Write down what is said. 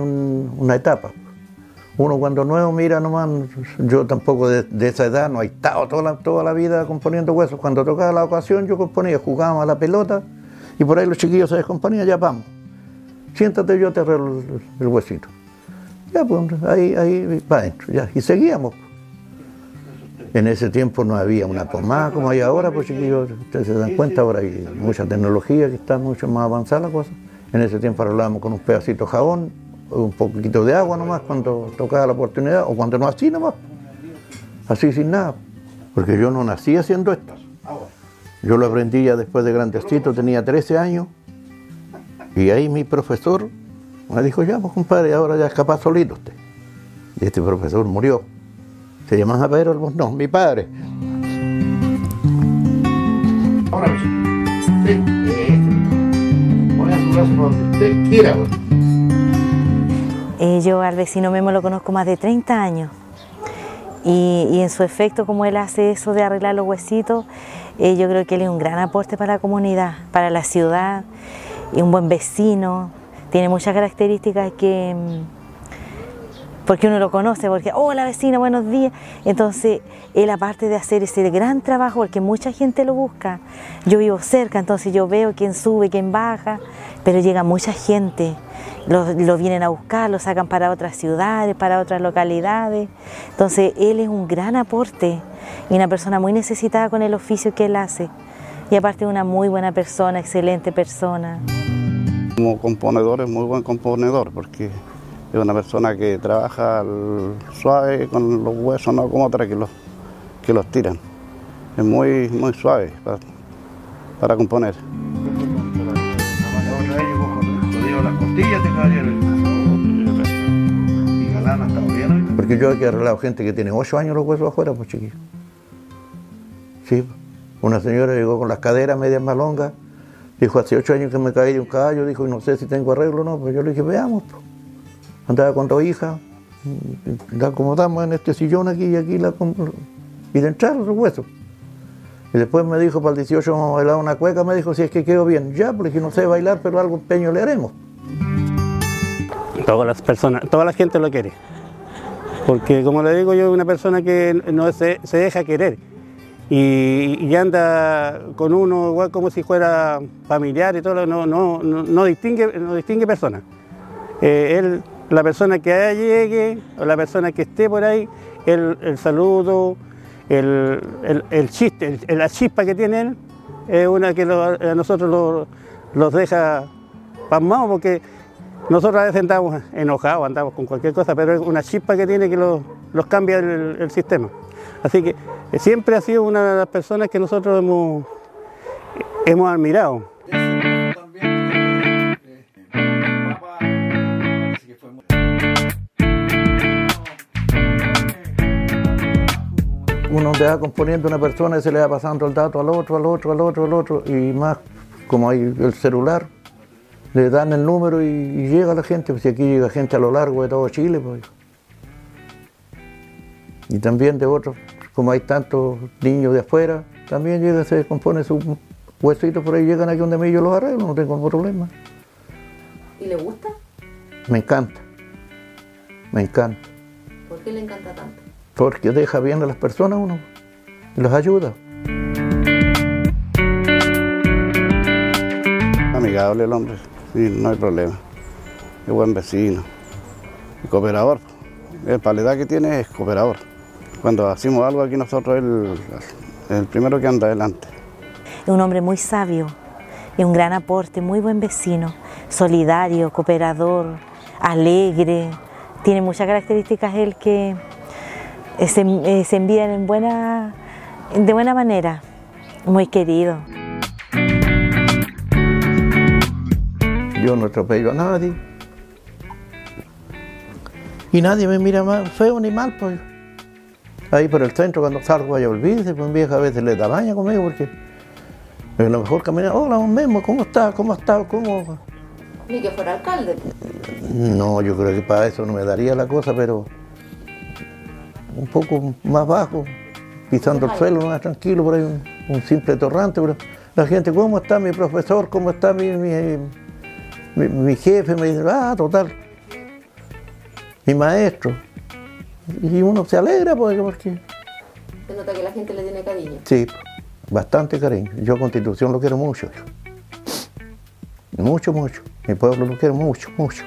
una etapa. Uno cuando nuevo mira nomás, yo tampoco de, esa edad no he estado toda la, vida componiendo huesos. Cuando tocaba la ocasión yo componía, jugábamos a la pelota y por ahí los chiquillos se descomponían, ya vamos. Siéntate, yo te arreglo el, huesito. Ya, pues ahí, ahí va adentro, ya. Y seguíamos. En ese tiempo no había una pomada como hay ahora, pues chiquillos, ustedes se dan cuenta, ahora hay mucha tecnología que está mucho más avanzada la cosa. En ese tiempo arreglábamos con un pedacito de jabón, un poquito de agua nomás cuando tocaba la oportunidad, o cuando no así nomás, así sin nada, porque yo no nací haciendo esto. Yo lo aprendí ya después de grandecito, tenía 13 años, y ahí mi profesor me dijo, ya pues compadre, ahora ya es capaz solito usted. Y este profesor murió. Se llamaba Pedro no, mi padre. Ahora sí. Eh, yo al vecino Memo lo conozco más de 30 años. Y, en su efecto, como él hace eso de arreglar los huesitos, eh, yo creo que él es un gran aporte para la comunidad, para la ciudad, y un buen vecino, tiene muchas características que mm, porque uno lo conoce, porque, hola vecina, buenos días. Entonces, él aparte de hacer ese gran trabajo, porque mucha gente lo busca, yo vivo cerca, entonces yo veo quién sube, quién baja, pero llega mucha gente lo, vienen a buscar, lo sacan para otras ciudades, para otras localidades. Entonces él es un gran aporte y una persona muy necesitada con el oficio que él hace. Y aparte una muy buena persona, excelente persona. Como componedor es muy buen componedor porque es una persona que trabaja suave con los huesos, no como otra que los, tiran. Es muy, muy suave para, para componer. Porque yo he arreglado gente que tiene 8 años los huesos afuera, pues chiquillos. Sí, una señora llegó con las caderas medias más longas, dijo, hace 8 años que me caí de un caballo, dijo, no sé si tengo arreglo o no, pues yo le dije, veamos. Pues. Andaba con dos hijas, la acomodamos en este sillón aquí y aquí la y de entrar los huesos. Y después me dijo, para el 18 vamos una cueca, me dijo, si es que quedó bien. Ya, porque no sé bailar, pero algo empeño le haremos. Todas las personas, toda la gente lo quiere. Porque como le digo yo, una persona que no se, deja querer y, anda con uno igual como si fuera familiar y todo, no, no, no, distingue, no distingue personas. Eh, él, la persona que llegue o la persona que esté por ahí, el, saludo, el, chiste, la chispa que tiene él, es una que a nosotros los deja pasmados porque nosotros a veces andamos enojados, andamos con cualquier cosa, pero es una chispa que tiene que los, cambia el, sistema. Así que eh, siempre ha sido una de las personas que nosotros hemos, hemos admirado. Uno le va componiendo una persona y se le va pasando el dato al otro, al otro, al otro, al otro, y más como hay el celular, le dan el número y, llega la gente, pues aquí llega gente a lo largo de todo Chile. Pues. Y también de otros, como hay tantos niños de afuera, también llega, se compone sus huesitos por ahí, llegan aquí donde me yo los arreglo, no tengo problema. ¿Y le gusta? Me encanta, me encanta. ¿Por qué le encanta tanto? Porque deja bien a las personas uno y los ayuda. Amigable el hombre. Sí, no hay problema. Es buen vecino. Y cooperador. para la edad que tiene es cooperador. Cuando hacemos algo aquí nosotros, él es el primero que anda adelante. Es un hombre muy sabio, es un gran aporte, muy buen vecino, solidario, cooperador, alegre. Tiene muchas características él que se, eh, se envían en buena, de buena manera, muy querido. Yo no atropello a nadie. Y nadie me mira más feo ni mal, pues. Ahí por el centro, cuando salgo, vaya olvídese, pues vieja a veces le da baña conmigo porque a lo mejor camina, hola, un mismo, ¿cómo está? ¿Cómo está? ¿Cómo? Ni que fuera alcalde. No, yo creo que para eso no me daría la cosa, pero un poco más bajo, pisando el suelo, más tranquilo, por ahí un, simple torrante, pero la gente, ¿cómo está mi profesor? ¿Cómo está mi, mi mi, jefe me dice, ah, total. mi maestro. Y uno se alegra porque, porque Se nota que la gente le tiene cariño. sí, bastante cariño. Yo a Constitución lo quiero mucho. Mucho, mucho. Mi pueblo lo quiero mucho, mucho.